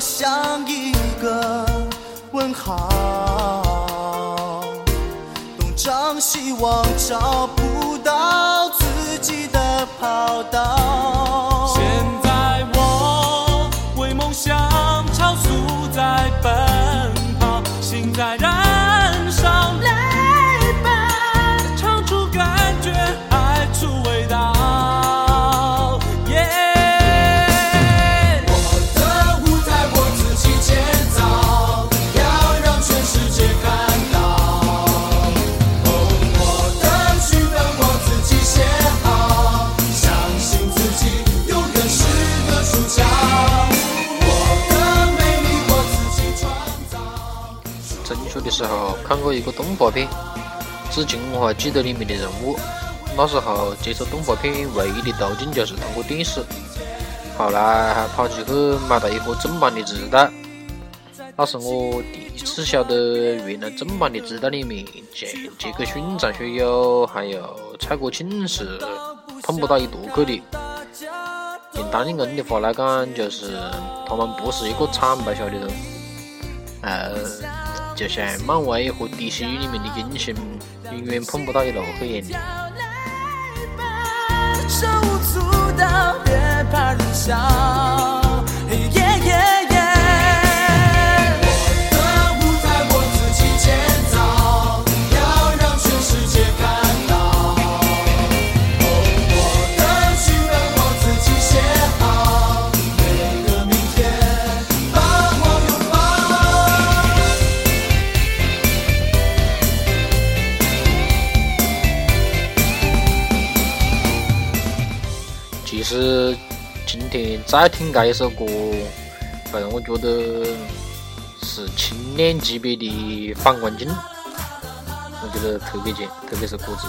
像一个问号东张西望找不到自己的跑道。的时候看过一个动画片，至今我还记得里面的人物。那时候接触动画片唯一的途径就是通过电视，后来还跑起去买了一盒正版的磁带。那是我第一次晓得，原来正版的磁带里面像杰克逊、张学友还有蔡国庆是碰不到一坨去的。用单立人的话来讲，就是他们不是一个厂牌下的人。呃，就像漫威和 DC 里面的英雄永远碰不到一路去一样的。手舞足蹈，别怕人笑。实今天再听这一首歌，反正我觉得是青年级别的反光镜，我觉得特别简，特别是歌词。